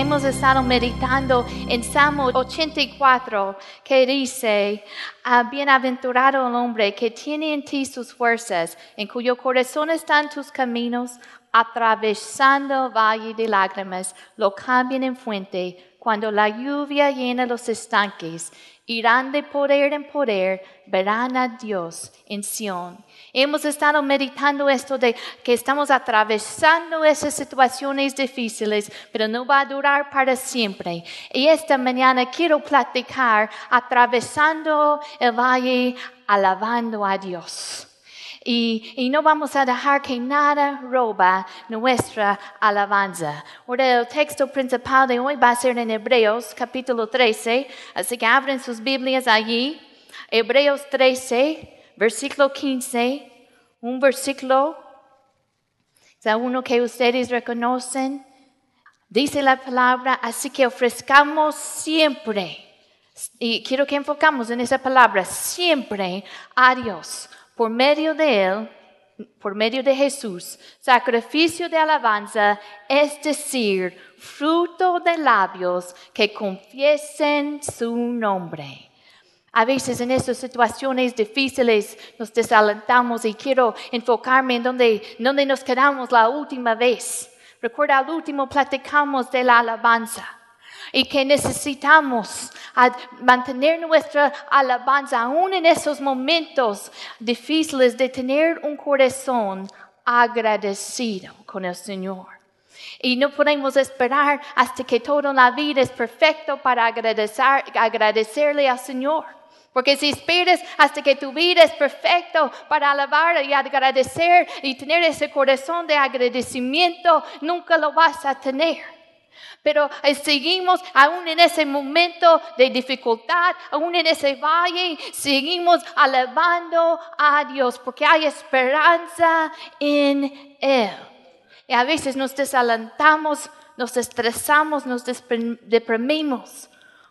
hemos estado meditando en Salmo 84 que dice, ah, bienaventurado el hombre que tiene en ti sus fuerzas, en cuyo corazón están tus caminos, atravesando valle de lágrimas, lo cambian en fuente, cuando la lluvia llena los estanques, irán de poder en poder, verán a Dios en Sión. Hemos estado meditando esto de que estamos atravesando esas situaciones difíciles, pero no va a durar para siempre. Y esta mañana quiero platicar atravesando el valle, alabando a Dios. Y, no vamos a dejar que nada roba nuestra alabanza. Ahora el texto principal de hoy va a ser en Hebreos capítulo 13, así que abren sus Biblias allí. Hebreos 13, versículo 15, un versículo, es uno que ustedes reconocen. Dice la palabra, así que ofrezcamos siempre, y quiero que enfocamos en esa palabra, siempre a Dios por medio de Él, por medio de Jesús, sacrificio de alabanza, es decir, fruto de labios que confiesen su nombre. A veces en estas situaciones difíciles nos desalentamos y quiero enfocarme en donde, donde nos quedamos la última vez. Recuerda, al último platicamos de la alabanza y que necesitamos mantener nuestra alabanza aún en esos momentos difíciles de tener un corazón agradecido con el Señor. Y no podemos esperar hasta que toda la vida es perfecto para agradecer, agradecerle al Señor. Porque si esperas hasta que tu vida es perfecto para alabar y agradecer y tener ese corazón de agradecimiento, nunca lo vas a tener. Pero eh, seguimos aún en ese momento de dificultad, aún en ese valle, seguimos alabando a Dios porque hay esperanza en Él. Y a veces nos desalentamos, nos estresamos, nos deprimimos.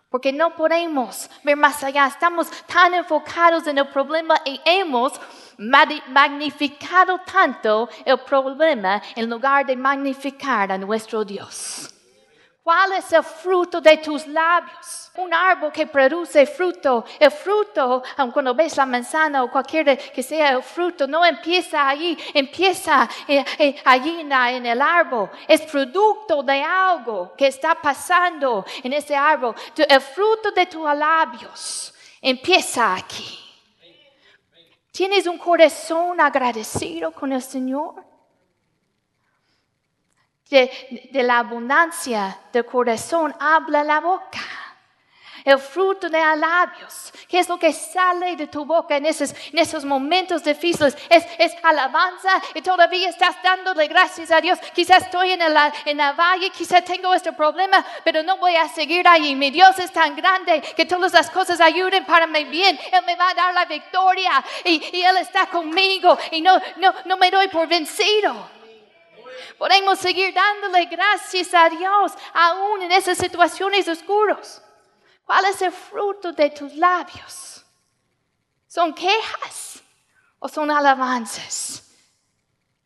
Porque no podemos ver más allá. Estamos tan enfocados en el problema y hemos magnificado tanto el problema en lugar de magnificar a nuestro Dios. ¿Cuál es el fruto de tus labios? Un árbol que produce fruto. El fruto, cuando ves la manzana o cualquier que sea el fruto, no empieza allí, empieza eh, eh, allí en el árbol. Es producto de algo que está pasando en ese árbol. El fruto de tus labios empieza aquí. ¿Tienes un corazón agradecido con el Señor? De, la abundancia del corazón habla la boca. El fruto de labios, ¿qué es lo que sale de tu boca en esos, en esos momentos difíciles? Es, es, alabanza y todavía estás dándole gracias a Dios. Quizás estoy en la, en la valle, quizás tengo este problema, pero no voy a seguir ahí. Mi Dios es tan grande que todas las cosas ayuden para mi bien. Él me va a dar la victoria y, y Él está conmigo y no, no, no me doy por vencido. Podemos seguir dándole gracias a Dios aún en esas situaciones oscuras. ¿Cuál es el fruto de tus labios? ¿Son quejas o son alabanzas?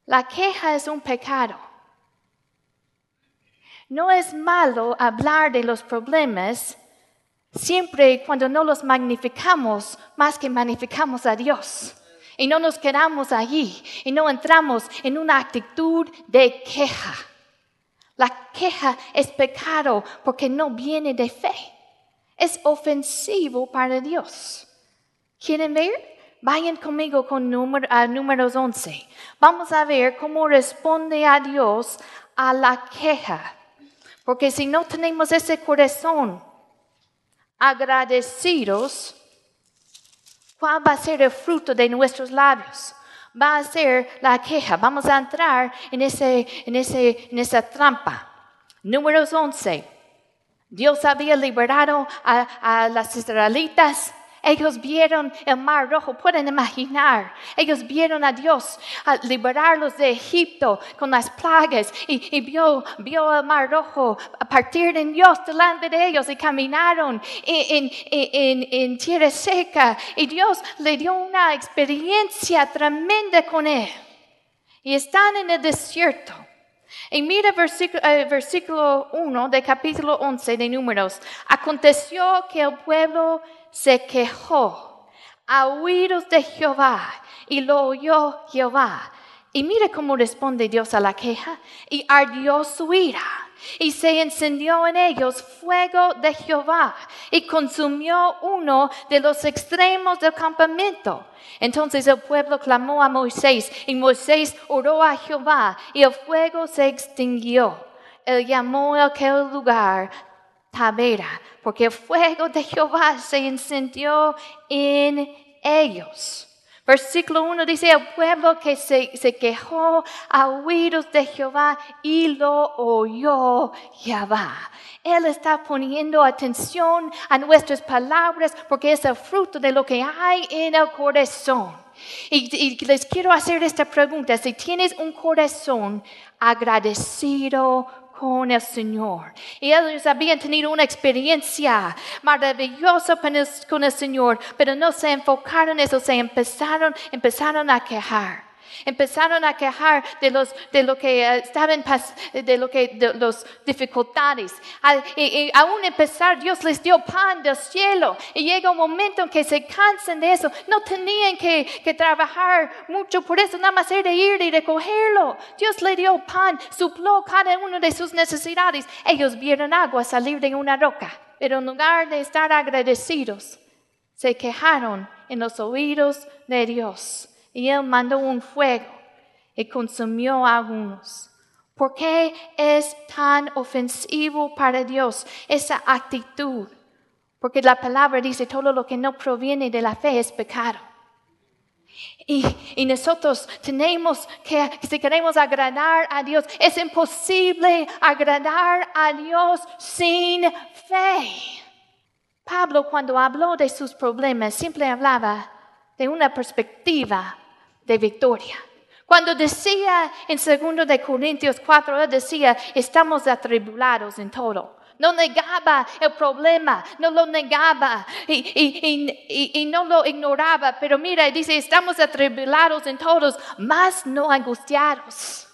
La queja es un pecado. No es malo hablar de los problemas siempre cuando no los magnificamos más que magnificamos a Dios. Y no nos quedamos allí y no entramos en una actitud de queja. La queja es pecado porque no viene de fe. Es ofensivo para Dios. ¿Quieren ver? Vayan conmigo con número, a números 11. Vamos a ver cómo responde a Dios a la queja. Porque si no tenemos ese corazón agradecidos, ¿Cuál va a ser el fruto de nuestros labios? Va a ser la queja. Vamos a entrar en, ese, en, ese, en esa trampa. Números 11. Dios había liberado a, a las israelitas ellos vieron el mar rojo, pueden imaginar. Ellos vieron a Dios a liberarlos de Egipto con las plagas y, vio, vio, el mar rojo a partir en Dios delante de ellos y caminaron en, en, en tierra seca. Y Dios le dio una experiencia tremenda con él. Y están en el desierto. Y mira versículo, eh, versículo 1 de capítulo 11 de Números. Aconteció que el pueblo se quejó a oídos de Jehová y lo oyó Jehová. Y mira cómo responde Dios a la queja. Y ardió su ira y se encendió en ellos fuego de Jehová y consumió uno de los extremos del campamento. Entonces el pueblo clamó a Moisés y Moisés oró a Jehová y el fuego se extinguió. Él llamó aquel lugar Tabera, porque el fuego de Jehová se encendió en ellos. Versículo 1 dice, el pueblo que se, quejó a oídos de Jehová y lo oyó Jehová. Él está poniendo atención a nuestras palabras porque es el fruto de lo que hay en el corazón. Y, y les quiero hacer esta pregunta, si tienes un corazón agradecido con el Señor. Y ellos habían tenido una experiencia maravillosa con el, Señor, pero no se enfocaron en eso, se empezaron, empezaron a quejar. Empezaron a quejar de, los, lo que eh, estaban, de lo que, de los dificultades. Y, aún empezar, Dios les dio pan del cielo. Y llega un momento en que se cansan de eso. No tenían que, que trabajar mucho por eso, nada más era ir y recogerlo. Dios le dio pan, supló cada uno de sus necesidades. Ellos vieron agua salir de una roca. Pero en lugar de estar agradecidos, se quejaron en los oídos de Dios y él mandó un fuego y consumió a algunos. ¿Por qué es tan ofensivo para Dios esa actitud? Porque la palabra dice todo lo que no proviene de la fe es pecado. Y, nosotros tenemos que, si queremos agradar a Dios, es imposible agradar a Dios sin fe. Pablo cuando habló de sus problemas siempre hablaba de una perspectiva de victoria. Cuando decía en 2 de Corintios 4, él decía, estamos atribulados en todo. No negaba el problema, no lo negaba y, no lo ignoraba. Pero mira, dice, estamos atribulados en todos, más no angustiados.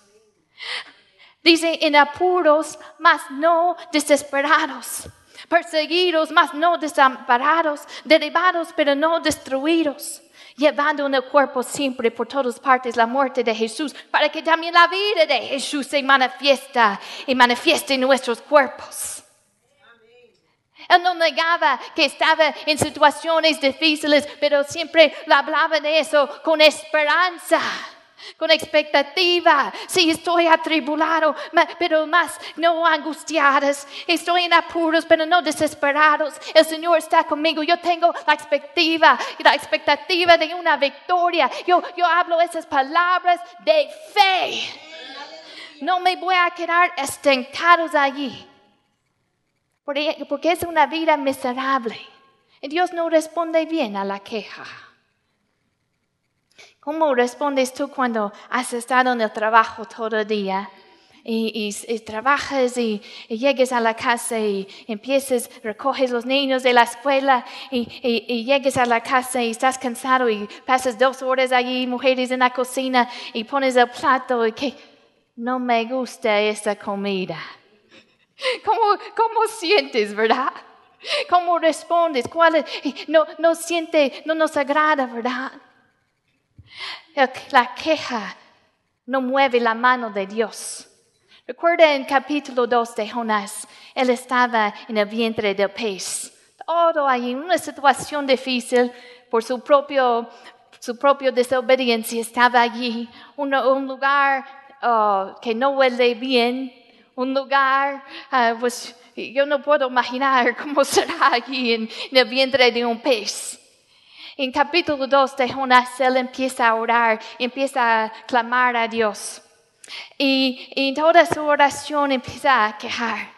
Dice, en apuros, más no desesperados. Perseguidos, más no desamparados. Derribados, pero no destruidos llevando en el cuerpo siempre por todas partes la muerte de Jesús, para que también la vida de Jesús se manifiesta y manifieste en nuestros cuerpos. Él no negaba que estaba en situaciones difíciles, pero siempre hablaba de eso con esperanza con expectativa. Sí, estoy atribulado, pero más no angustiadas. Estoy en apuros, pero no desesperados. El Señor está conmigo. Yo tengo la expectativa, la expectativa de una victoria. Yo, yo hablo esas palabras de fe. No me voy a quedar estancados allí. Porque es una vida miserable. Y Dios no responde bien a la queja. ¿Cómo respondes tú cuando has estado en el trabajo todo el día? Y, trabajas y, llegues a la casa y empiezas, recoges los niños de la escuela y, y, llegues a la casa y estás cansado y pasas dos horas allí, mujeres en la cocina y pones el plato y que no me gusta esta comida. ¿Cómo, cómo sientes, verdad? ¿Cómo respondes? ¿Cuál no, no siente, no nos agrada, verdad? La queja no mueve la mano de Dios. Recuerda en capítulo 2 de Jonás, él estaba en el vientre del pez. Todo ahí, una situación difícil por su propio, su propia desobediencia, estaba allí, un, lugar oh, que no huele bien, un lugar, ah, pues yo no puedo imaginar cómo será allí en el vientre de un pez. En capítulo 2 de Jonás, él empieza a orar, empieza a clamar a Dios. Y, en toda su oración empieza a quejar.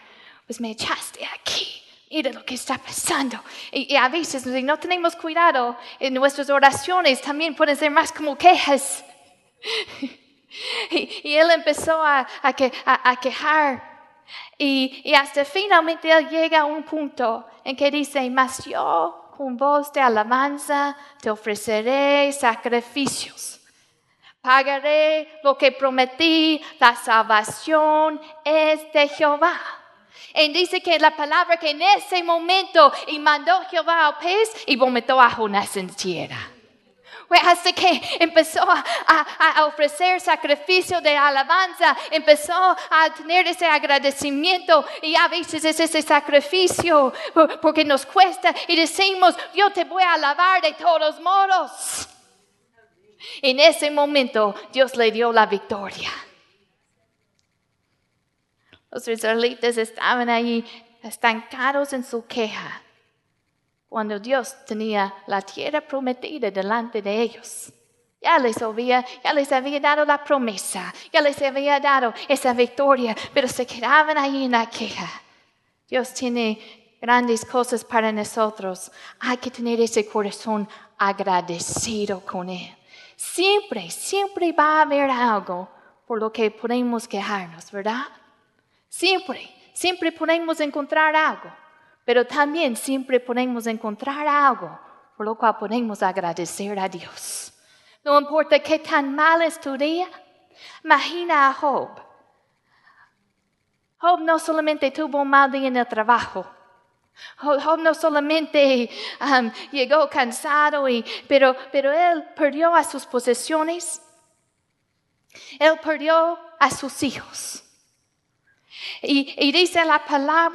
Pues me echaste aquí. Mira lo que está pasando. Y, a veces, si no tenemos cuidado en nuestras oraciones, también pueden ser más como quejas. y, él empezó a, quejar. Y, y, hasta finalmente él llega a un punto en que dice, mas yo con voz de alabanza te ofreceré sacrificios. Pagaré lo que prometí, la salvación es de Jehová. Y dice que la palabra que en ese momento y mandó Jehová al pez y vomitó a Jonás en tierra. Hasta que empezó a, a, ofrecer sacrificio de alabanza, empezó a tener ese agradecimiento y a veces es ese sacrificio porque nos cuesta y decimos, yo te voy a alabar de todos modos. En ese momento Dios le dio la victoria. Los israelitas estaban ahí estancados en su queja cuando Dios tenía la tierra prometida delante de ellos. Ya les había, ya les había dado la promesa, ya les había dado esa victoria, pero se quedaban ahí en la queja. Dios tiene grandes cosas para nosotros. Hay que tener ese corazón agradecido con Él. Siempre, siempre va a haber algo por lo que podemos quejarnos, ¿verdad? Siempre, siempre podemos encontrar algo, pero también siempre podemos encontrar algo por lo cual podemos agradecer a Dios. No importa qué tan mal es tu día, imagina a Job. Job no solamente tuvo un mal día en el trabajo, Job no solamente um, llegó cansado, y, pero, pero él perdió a sus posesiones, él perdió a sus hijos. Y, y dice la palabra